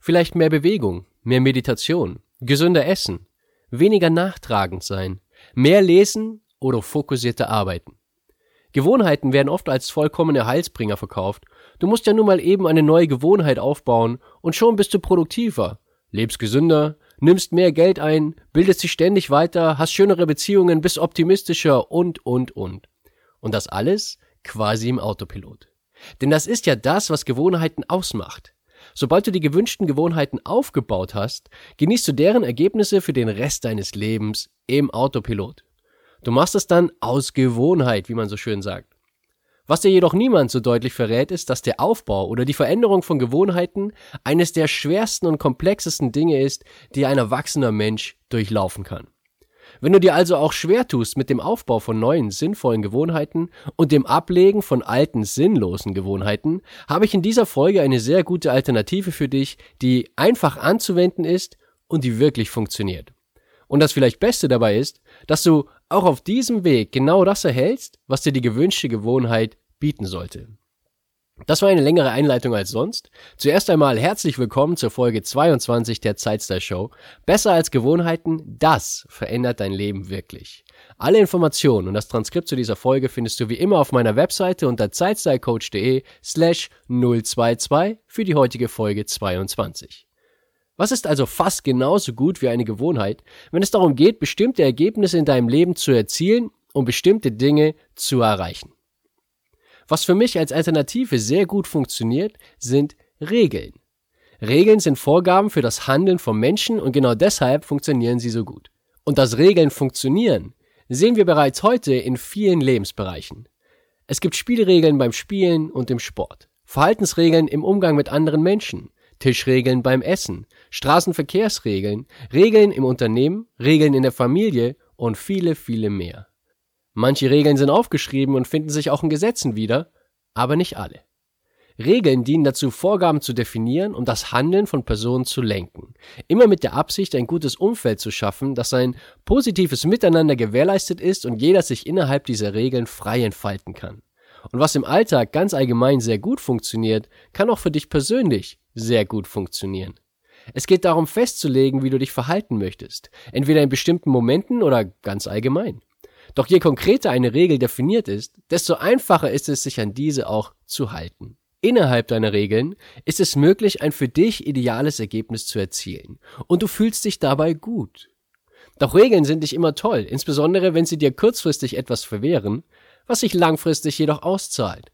Vielleicht mehr Bewegung, mehr Meditation, gesünder essen, weniger nachtragend sein, mehr lesen oder fokussierter arbeiten. Gewohnheiten werden oft als vollkommene Heilsbringer verkauft. Du musst ja nun mal eben eine neue Gewohnheit aufbauen und schon bist du produktiver, lebst gesünder, nimmst mehr Geld ein, bildest dich ständig weiter, hast schönere Beziehungen, bist optimistischer und, und, und. Und das alles quasi im Autopilot. Denn das ist ja das, was Gewohnheiten ausmacht. Sobald du die gewünschten Gewohnheiten aufgebaut hast, genießt du deren Ergebnisse für den Rest deines Lebens im Autopilot. Du machst es dann aus Gewohnheit, wie man so schön sagt. Was dir jedoch niemand so deutlich verrät, ist, dass der Aufbau oder die Veränderung von Gewohnheiten eines der schwersten und komplexesten Dinge ist, die ein erwachsener Mensch durchlaufen kann. Wenn du dir also auch schwer tust mit dem Aufbau von neuen, sinnvollen Gewohnheiten und dem Ablegen von alten, sinnlosen Gewohnheiten, habe ich in dieser Folge eine sehr gute Alternative für dich, die einfach anzuwenden ist und die wirklich funktioniert. Und das vielleicht Beste dabei ist, dass du auch auf diesem Weg genau das erhältst, was dir die gewünschte Gewohnheit bieten sollte. Das war eine längere Einleitung als sonst. Zuerst einmal herzlich willkommen zur Folge 22 der Zeitstyle Show. Besser als Gewohnheiten, das verändert dein Leben wirklich. Alle Informationen und das Transkript zu dieser Folge findest du wie immer auf meiner Webseite unter zeitstylecoach.de slash 022 für die heutige Folge 22. Was ist also fast genauso gut wie eine Gewohnheit, wenn es darum geht, bestimmte Ergebnisse in deinem Leben zu erzielen und bestimmte Dinge zu erreichen? Was für mich als Alternative sehr gut funktioniert, sind Regeln. Regeln sind Vorgaben für das Handeln von Menschen und genau deshalb funktionieren sie so gut. Und dass Regeln funktionieren, sehen wir bereits heute in vielen Lebensbereichen. Es gibt Spielregeln beim Spielen und im Sport, Verhaltensregeln im Umgang mit anderen Menschen, Tischregeln beim Essen, Straßenverkehrsregeln, Regeln im Unternehmen, Regeln in der Familie und viele, viele mehr. Manche Regeln sind aufgeschrieben und finden sich auch in Gesetzen wieder, aber nicht alle. Regeln dienen dazu, Vorgaben zu definieren und das Handeln von Personen zu lenken. Immer mit der Absicht, ein gutes Umfeld zu schaffen, das ein positives Miteinander gewährleistet ist und jeder sich innerhalb dieser Regeln frei entfalten kann. Und was im Alltag ganz allgemein sehr gut funktioniert, kann auch für dich persönlich sehr gut funktionieren. Es geht darum festzulegen, wie du dich verhalten möchtest, entweder in bestimmten Momenten oder ganz allgemein. Doch je konkreter eine Regel definiert ist, desto einfacher ist es, sich an diese auch zu halten. Innerhalb deiner Regeln ist es möglich, ein für dich ideales Ergebnis zu erzielen. Und du fühlst dich dabei gut. Doch Regeln sind nicht immer toll, insbesondere wenn sie dir kurzfristig etwas verwehren, was sich langfristig jedoch auszahlt.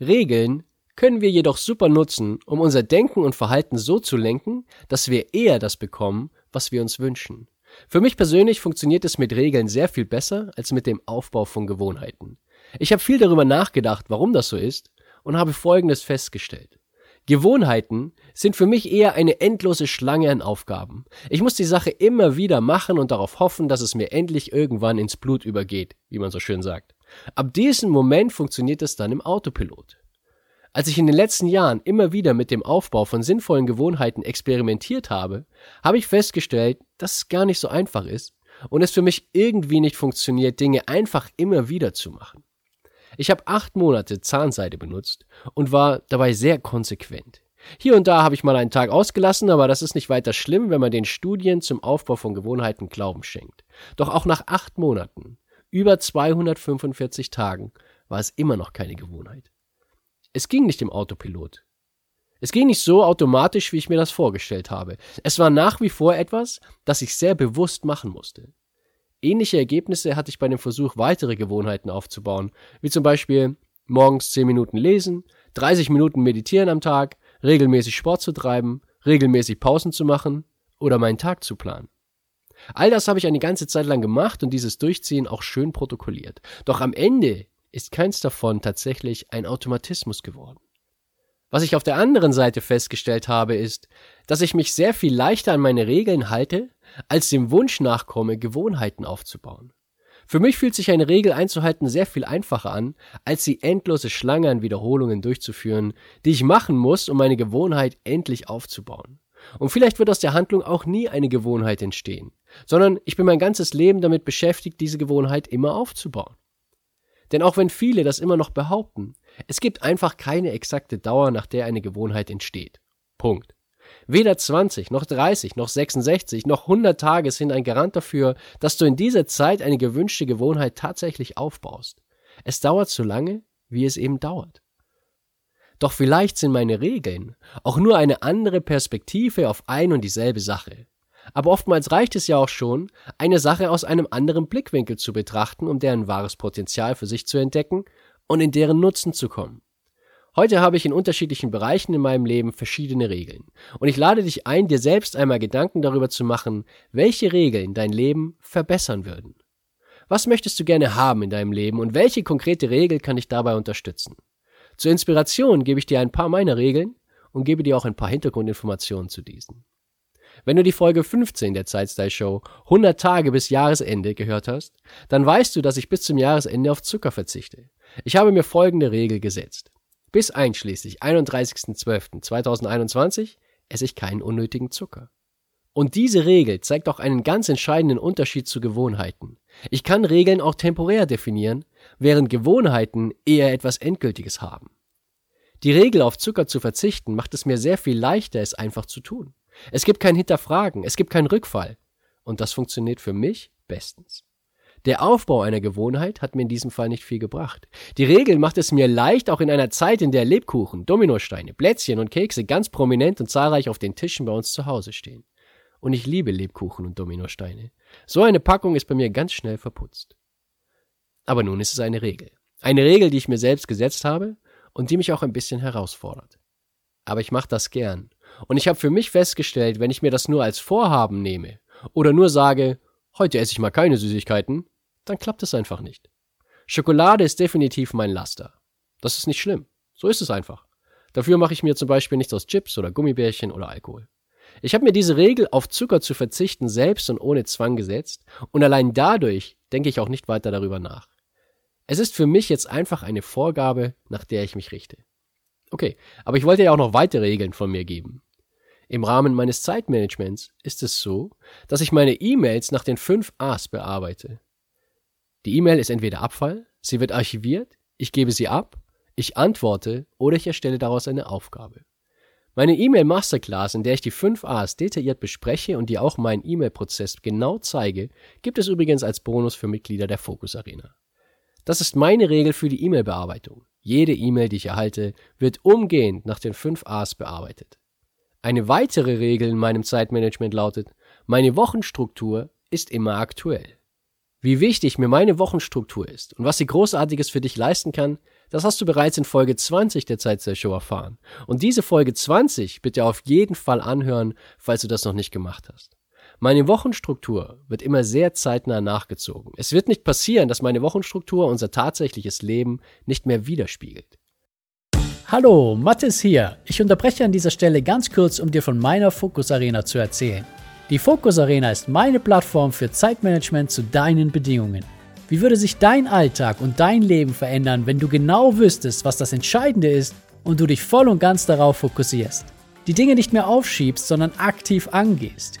Regeln können wir jedoch super nutzen, um unser Denken und Verhalten so zu lenken, dass wir eher das bekommen, was wir uns wünschen. Für mich persönlich funktioniert es mit Regeln sehr viel besser als mit dem Aufbau von Gewohnheiten. Ich habe viel darüber nachgedacht, warum das so ist, und habe Folgendes festgestellt. Gewohnheiten sind für mich eher eine endlose Schlange an Aufgaben. Ich muss die Sache immer wieder machen und darauf hoffen, dass es mir endlich irgendwann ins Blut übergeht, wie man so schön sagt. Ab diesem Moment funktioniert es dann im Autopilot. Als ich in den letzten Jahren immer wieder mit dem Aufbau von sinnvollen Gewohnheiten experimentiert habe, habe ich festgestellt, dass es gar nicht so einfach ist und es für mich irgendwie nicht funktioniert, Dinge einfach immer wieder zu machen. Ich habe acht Monate Zahnseide benutzt und war dabei sehr konsequent. Hier und da habe ich mal einen Tag ausgelassen, aber das ist nicht weiter schlimm, wenn man den Studien zum Aufbau von Gewohnheiten Glauben schenkt. Doch auch nach acht Monaten, über 245 Tagen, war es immer noch keine Gewohnheit. Es ging nicht im Autopilot. Es ging nicht so automatisch, wie ich mir das vorgestellt habe. Es war nach wie vor etwas, das ich sehr bewusst machen musste. Ähnliche Ergebnisse hatte ich bei dem Versuch, weitere Gewohnheiten aufzubauen, wie zum Beispiel morgens 10 Minuten lesen, 30 Minuten meditieren am Tag, regelmäßig Sport zu treiben, regelmäßig Pausen zu machen oder meinen Tag zu planen. All das habe ich eine ganze Zeit lang gemacht und dieses Durchziehen auch schön protokolliert. Doch am Ende ist keins davon tatsächlich ein Automatismus geworden. Was ich auf der anderen Seite festgestellt habe, ist, dass ich mich sehr viel leichter an meine Regeln halte, als dem Wunsch nachkomme, Gewohnheiten aufzubauen. Für mich fühlt sich eine Regel einzuhalten sehr viel einfacher an, als die endlose Schlange an Wiederholungen durchzuführen, die ich machen muss, um meine Gewohnheit endlich aufzubauen. Und vielleicht wird aus der Handlung auch nie eine Gewohnheit entstehen, sondern ich bin mein ganzes Leben damit beschäftigt, diese Gewohnheit immer aufzubauen. Denn auch wenn viele das immer noch behaupten, es gibt einfach keine exakte Dauer, nach der eine Gewohnheit entsteht. Punkt. Weder 20, noch 30, noch 66, noch 100 Tage sind ein Garant dafür, dass du in dieser Zeit eine gewünschte Gewohnheit tatsächlich aufbaust. Es dauert so lange, wie es eben dauert. Doch vielleicht sind meine Regeln auch nur eine andere Perspektive auf ein und dieselbe Sache. Aber oftmals reicht es ja auch schon, eine Sache aus einem anderen Blickwinkel zu betrachten, um deren wahres Potenzial für sich zu entdecken und in deren Nutzen zu kommen. Heute habe ich in unterschiedlichen Bereichen in meinem Leben verschiedene Regeln. Und ich lade dich ein, dir selbst einmal Gedanken darüber zu machen, welche Regeln dein Leben verbessern würden. Was möchtest du gerne haben in deinem Leben und welche konkrete Regel kann dich dabei unterstützen? Zur Inspiration gebe ich dir ein paar meiner Regeln und gebe dir auch ein paar Hintergrundinformationen zu diesen. Wenn du die Folge 15 der Zeitstyle Show 100 Tage bis Jahresende gehört hast, dann weißt du, dass ich bis zum Jahresende auf Zucker verzichte. Ich habe mir folgende Regel gesetzt. Bis einschließlich 31.12.2021 esse ich keinen unnötigen Zucker. Und diese Regel zeigt auch einen ganz entscheidenden Unterschied zu Gewohnheiten. Ich kann Regeln auch temporär definieren, während Gewohnheiten eher etwas Endgültiges haben. Die Regel auf Zucker zu verzichten macht es mir sehr viel leichter, es einfach zu tun. Es gibt kein Hinterfragen, es gibt keinen Rückfall. Und das funktioniert für mich bestens. Der Aufbau einer Gewohnheit hat mir in diesem Fall nicht viel gebracht. Die Regel macht es mir leicht, auch in einer Zeit, in der Lebkuchen, Dominosteine, Plätzchen und Kekse ganz prominent und zahlreich auf den Tischen bei uns zu Hause stehen. Und ich liebe Lebkuchen und Dominosteine. So eine Packung ist bei mir ganz schnell verputzt. Aber nun ist es eine Regel. Eine Regel, die ich mir selbst gesetzt habe und die mich auch ein bisschen herausfordert. Aber ich mache das gern. Und ich habe für mich festgestellt, wenn ich mir das nur als Vorhaben nehme oder nur sage, heute esse ich mal keine Süßigkeiten, dann klappt es einfach nicht. Schokolade ist definitiv mein Laster. Das ist nicht schlimm. So ist es einfach. Dafür mache ich mir zum Beispiel nichts aus Chips oder Gummibärchen oder Alkohol. Ich habe mir diese Regel, auf Zucker zu verzichten, selbst und ohne Zwang gesetzt und allein dadurch denke ich auch nicht weiter darüber nach. Es ist für mich jetzt einfach eine Vorgabe, nach der ich mich richte. Okay, aber ich wollte ja auch noch weitere Regeln von mir geben. Im Rahmen meines Zeitmanagements ist es so, dass ich meine E-Mails nach den fünf A's bearbeite. Die E-Mail ist entweder Abfall, sie wird archiviert, ich gebe sie ab, ich antworte oder ich erstelle daraus eine Aufgabe. Meine E-Mail Masterclass, in der ich die fünf A's detailliert bespreche und dir auch meinen E-Mail-Prozess genau zeige, gibt es übrigens als Bonus für Mitglieder der Focus Arena. Das ist meine Regel für die E-Mail-Bearbeitung. Jede E-Mail, die ich erhalte, wird umgehend nach den fünf A's bearbeitet. Eine weitere Regel in meinem Zeitmanagement lautet, meine Wochenstruktur ist immer aktuell. Wie wichtig mir meine Wochenstruktur ist und was sie Großartiges für dich leisten kann, das hast du bereits in Folge 20 der Zeit erfahren. Und diese Folge 20 bitte auf jeden Fall anhören, falls du das noch nicht gemacht hast. Meine Wochenstruktur wird immer sehr zeitnah nachgezogen. Es wird nicht passieren, dass meine Wochenstruktur unser tatsächliches Leben nicht mehr widerspiegelt. Hallo, Mathis hier. Ich unterbreche an dieser Stelle ganz kurz, um dir von meiner Fokus Arena zu erzählen. Die Fokus Arena ist meine Plattform für Zeitmanagement zu deinen Bedingungen. Wie würde sich dein Alltag und dein Leben verändern, wenn du genau wüsstest, was das Entscheidende ist und du dich voll und ganz darauf fokussierst? Die Dinge nicht mehr aufschiebst, sondern aktiv angehst.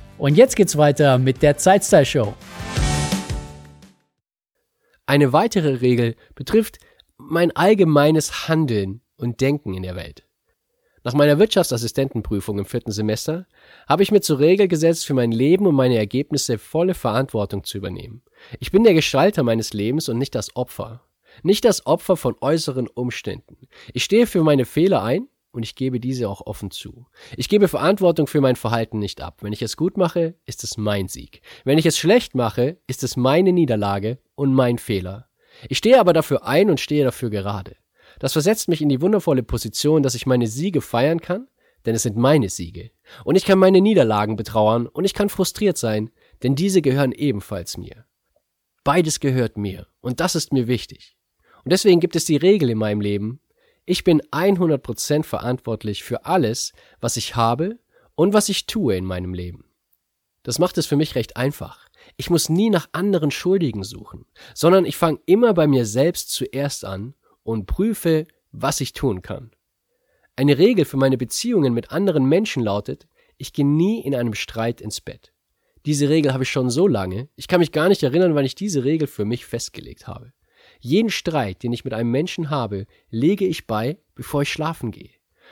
Und jetzt geht's weiter mit der Zeitstyle Show. Eine weitere Regel betrifft mein allgemeines Handeln und Denken in der Welt. Nach meiner Wirtschaftsassistentenprüfung im vierten Semester habe ich mir zur Regel gesetzt, für mein Leben und meine Ergebnisse volle Verantwortung zu übernehmen. Ich bin der Gestalter meines Lebens und nicht das Opfer. Nicht das Opfer von äußeren Umständen. Ich stehe für meine Fehler ein und ich gebe diese auch offen zu. Ich gebe Verantwortung für mein Verhalten nicht ab. Wenn ich es gut mache, ist es mein Sieg. Wenn ich es schlecht mache, ist es meine Niederlage und mein Fehler. Ich stehe aber dafür ein und stehe dafür gerade. Das versetzt mich in die wundervolle Position, dass ich meine Siege feiern kann, denn es sind meine Siege. Und ich kann meine Niederlagen betrauern und ich kann frustriert sein, denn diese gehören ebenfalls mir. Beides gehört mir und das ist mir wichtig. Und deswegen gibt es die Regel in meinem Leben, ich bin 100% verantwortlich für alles, was ich habe und was ich tue in meinem Leben. Das macht es für mich recht einfach. Ich muss nie nach anderen Schuldigen suchen, sondern ich fange immer bei mir selbst zuerst an und prüfe, was ich tun kann. Eine Regel für meine Beziehungen mit anderen Menschen lautet, ich gehe nie in einem Streit ins Bett. Diese Regel habe ich schon so lange, ich kann mich gar nicht erinnern, wann ich diese Regel für mich festgelegt habe. Jeden Streit, den ich mit einem Menschen habe, lege ich bei, bevor ich schlafen gehe.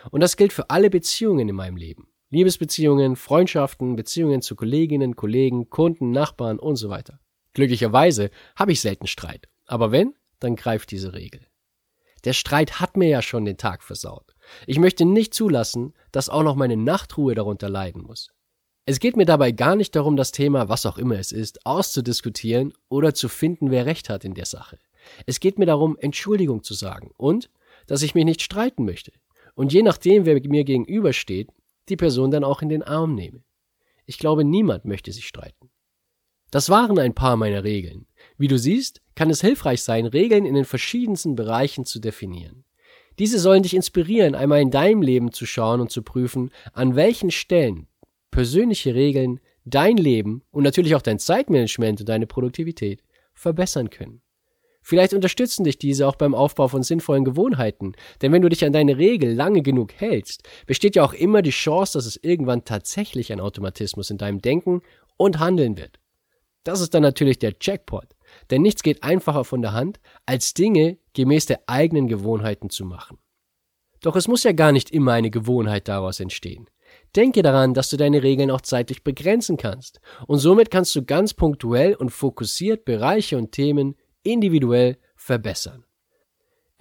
Und das gilt für alle Beziehungen in meinem Leben. Liebesbeziehungen, Freundschaften, Beziehungen zu Kolleginnen, Kollegen, Kunden, Nachbarn und so weiter. Glücklicherweise habe ich selten Streit. Aber wenn, dann greift diese Regel. Der Streit hat mir ja schon den Tag versaut. Ich möchte nicht zulassen, dass auch noch meine Nachtruhe darunter leiden muss. Es geht mir dabei gar nicht darum, das Thema, was auch immer es ist, auszudiskutieren oder zu finden, wer recht hat in der Sache. Es geht mir darum, Entschuldigung zu sagen und, dass ich mich nicht streiten möchte. Und je nachdem, wer mir gegenübersteht, die Person dann auch in den Arm nehme. Ich glaube, niemand möchte sich streiten. Das waren ein paar meiner Regeln. Wie du siehst, kann es hilfreich sein, Regeln in den verschiedensten Bereichen zu definieren. Diese sollen dich inspirieren, einmal in deinem Leben zu schauen und zu prüfen, an welchen Stellen persönliche Regeln dein Leben und natürlich auch dein Zeitmanagement und deine Produktivität verbessern können. Vielleicht unterstützen dich diese auch beim Aufbau von sinnvollen Gewohnheiten, denn wenn du dich an deine Regel lange genug hältst, besteht ja auch immer die Chance, dass es irgendwann tatsächlich ein Automatismus in deinem Denken und Handeln wird. Das ist dann natürlich der Jackpot, denn nichts geht einfacher von der Hand, als Dinge gemäß der eigenen Gewohnheiten zu machen. Doch es muss ja gar nicht immer eine Gewohnheit daraus entstehen. Denke daran, dass du deine Regeln auch zeitlich begrenzen kannst, und somit kannst du ganz punktuell und fokussiert Bereiche und Themen individuell verbessern.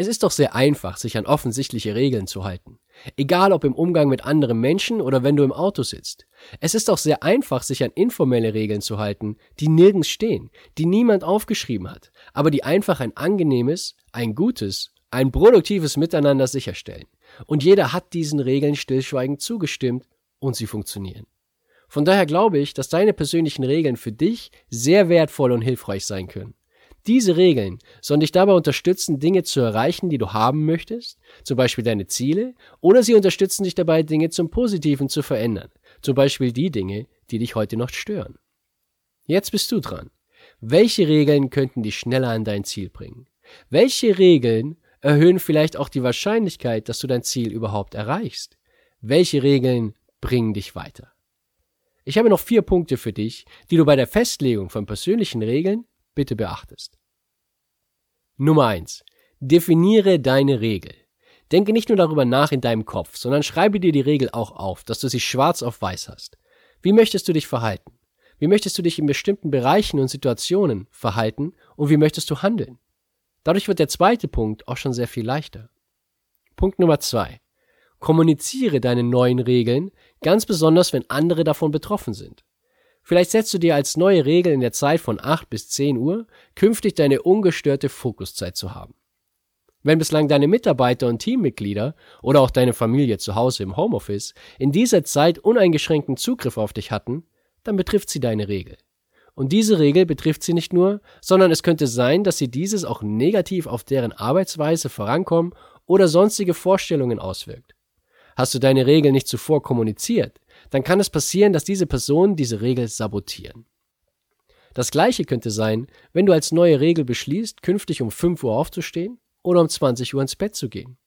Es ist doch sehr einfach, sich an offensichtliche Regeln zu halten. Egal ob im Umgang mit anderen Menschen oder wenn du im Auto sitzt. Es ist auch sehr einfach, sich an informelle Regeln zu halten, die nirgends stehen, die niemand aufgeschrieben hat, aber die einfach ein angenehmes, ein gutes, ein produktives Miteinander sicherstellen. Und jeder hat diesen Regeln stillschweigend zugestimmt und sie funktionieren. Von daher glaube ich, dass deine persönlichen Regeln für dich sehr wertvoll und hilfreich sein können. Diese Regeln sollen dich dabei unterstützen, Dinge zu erreichen, die du haben möchtest, zum Beispiel deine Ziele, oder sie unterstützen dich dabei, Dinge zum Positiven zu verändern, zum Beispiel die Dinge, die dich heute noch stören. Jetzt bist du dran. Welche Regeln könnten dich schneller an dein Ziel bringen? Welche Regeln erhöhen vielleicht auch die Wahrscheinlichkeit, dass du dein Ziel überhaupt erreichst? Welche Regeln bringen dich weiter? Ich habe noch vier Punkte für dich, die du bei der Festlegung von persönlichen Regeln bitte beachtest. Nummer eins: Definiere deine Regel. Denke nicht nur darüber nach in deinem Kopf, sondern schreibe dir die Regel auch auf, dass du sie schwarz auf weiß hast. Wie möchtest du dich verhalten? Wie möchtest du dich in bestimmten Bereichen und Situationen verhalten und wie möchtest du handeln? Dadurch wird der zweite Punkt auch schon sehr viel leichter. Punkt Nummer zwei. Kommuniziere deine neuen Regeln, ganz besonders wenn andere davon betroffen sind. Vielleicht setzt du dir als neue Regel in der Zeit von 8 bis 10 Uhr, künftig deine ungestörte Fokuszeit zu haben. Wenn bislang deine Mitarbeiter und Teammitglieder oder auch deine Familie zu Hause im Homeoffice in dieser Zeit uneingeschränkten Zugriff auf dich hatten, dann betrifft sie deine Regel. Und diese Regel betrifft sie nicht nur, sondern es könnte sein, dass sie dieses auch negativ auf deren Arbeitsweise, Vorankommen oder sonstige Vorstellungen auswirkt. Hast du deine Regel nicht zuvor kommuniziert, dann kann es passieren, dass diese Personen diese Regel sabotieren. Das gleiche könnte sein, wenn du als neue Regel beschließt, künftig um 5 Uhr aufzustehen oder um 20 Uhr ins Bett zu gehen.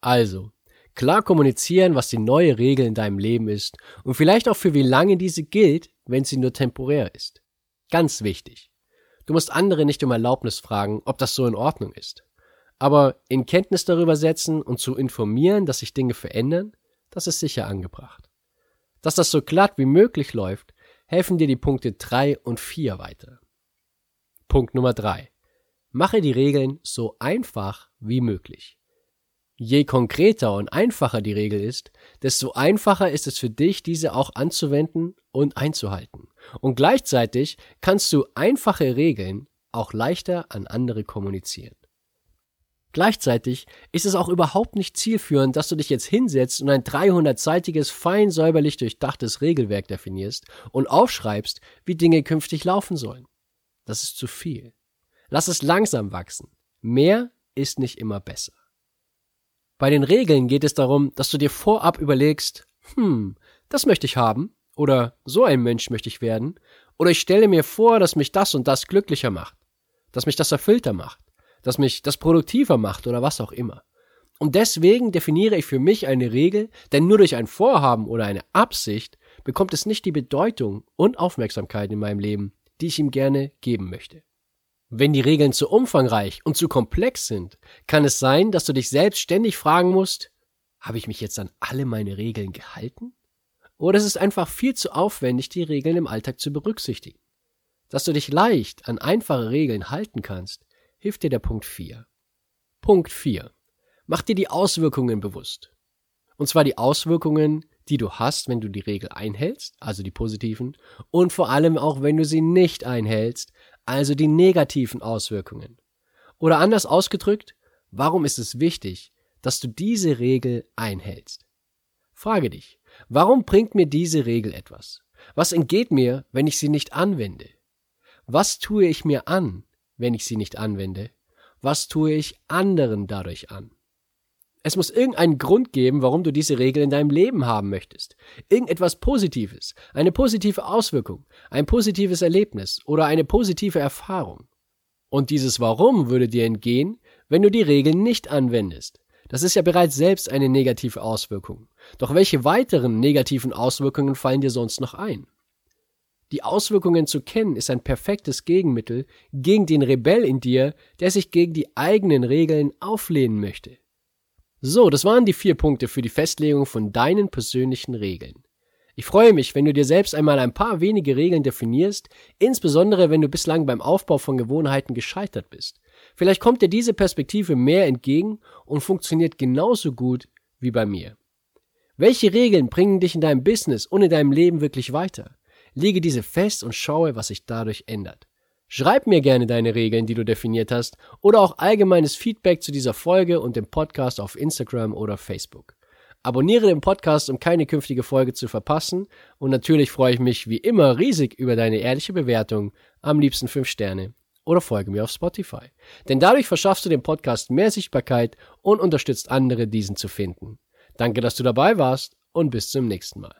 Also, klar kommunizieren, was die neue Regel in deinem Leben ist und vielleicht auch für wie lange diese gilt, wenn sie nur temporär ist. Ganz wichtig. Du musst andere nicht um Erlaubnis fragen, ob das so in Ordnung ist. Aber in Kenntnis darüber setzen und zu informieren, dass sich Dinge verändern, das ist sicher angebracht. Dass das so glatt wie möglich läuft, helfen dir die Punkte 3 und 4 weiter. Punkt Nummer 3. Mache die Regeln so einfach wie möglich. Je konkreter und einfacher die Regel ist, desto einfacher ist es für dich, diese auch anzuwenden und einzuhalten. Und gleichzeitig kannst du einfache Regeln auch leichter an andere kommunizieren. Gleichzeitig ist es auch überhaupt nicht zielführend, dass du dich jetzt hinsetzt und ein 300-seitiges, fein säuberlich durchdachtes Regelwerk definierst und aufschreibst, wie Dinge künftig laufen sollen. Das ist zu viel. Lass es langsam wachsen. Mehr ist nicht immer besser. Bei den Regeln geht es darum, dass du dir vorab überlegst, hm, das möchte ich haben, oder so ein Mensch möchte ich werden, oder ich stelle mir vor, dass mich das und das glücklicher macht, dass mich das erfüllter macht das mich das produktiver macht oder was auch immer. Und deswegen definiere ich für mich eine Regel, denn nur durch ein Vorhaben oder eine Absicht bekommt es nicht die Bedeutung und Aufmerksamkeit in meinem Leben, die ich ihm gerne geben möchte. Wenn die Regeln zu umfangreich und zu komplex sind, kann es sein, dass du dich selbst ständig fragen musst, habe ich mich jetzt an alle meine Regeln gehalten? Oder es ist einfach viel zu aufwendig, die Regeln im Alltag zu berücksichtigen. Dass du dich leicht an einfache Regeln halten kannst, hilft dir der Punkt 4. Punkt 4. Mach dir die Auswirkungen bewusst. Und zwar die Auswirkungen, die du hast, wenn du die Regel einhältst, also die positiven, und vor allem auch, wenn du sie nicht einhältst, also die negativen Auswirkungen. Oder anders ausgedrückt, warum ist es wichtig, dass du diese Regel einhältst? Frage dich, warum bringt mir diese Regel etwas? Was entgeht mir, wenn ich sie nicht anwende? Was tue ich mir an, wenn ich sie nicht anwende? Was tue ich anderen dadurch an? Es muss irgendeinen Grund geben, warum du diese Regel in deinem Leben haben möchtest. Irgendetwas Positives, eine positive Auswirkung, ein positives Erlebnis oder eine positive Erfahrung. Und dieses Warum würde dir entgehen, wenn du die Regel nicht anwendest. Das ist ja bereits selbst eine negative Auswirkung. Doch welche weiteren negativen Auswirkungen fallen dir sonst noch ein? Die Auswirkungen zu kennen ist ein perfektes Gegenmittel gegen den Rebell in dir, der sich gegen die eigenen Regeln auflehnen möchte. So, das waren die vier Punkte für die Festlegung von deinen persönlichen Regeln. Ich freue mich, wenn du dir selbst einmal ein paar wenige Regeln definierst, insbesondere wenn du bislang beim Aufbau von Gewohnheiten gescheitert bist. Vielleicht kommt dir diese Perspektive mehr entgegen und funktioniert genauso gut wie bei mir. Welche Regeln bringen dich in deinem Business und in deinem Leben wirklich weiter? Lege diese fest und schaue, was sich dadurch ändert. Schreib mir gerne deine Regeln, die du definiert hast, oder auch allgemeines Feedback zu dieser Folge und dem Podcast auf Instagram oder Facebook. Abonniere den Podcast, um keine künftige Folge zu verpassen. Und natürlich freue ich mich wie immer riesig über deine ehrliche Bewertung, am liebsten 5 Sterne, oder folge mir auf Spotify. Denn dadurch verschaffst du dem Podcast mehr Sichtbarkeit und unterstützt andere, diesen zu finden. Danke, dass du dabei warst und bis zum nächsten Mal.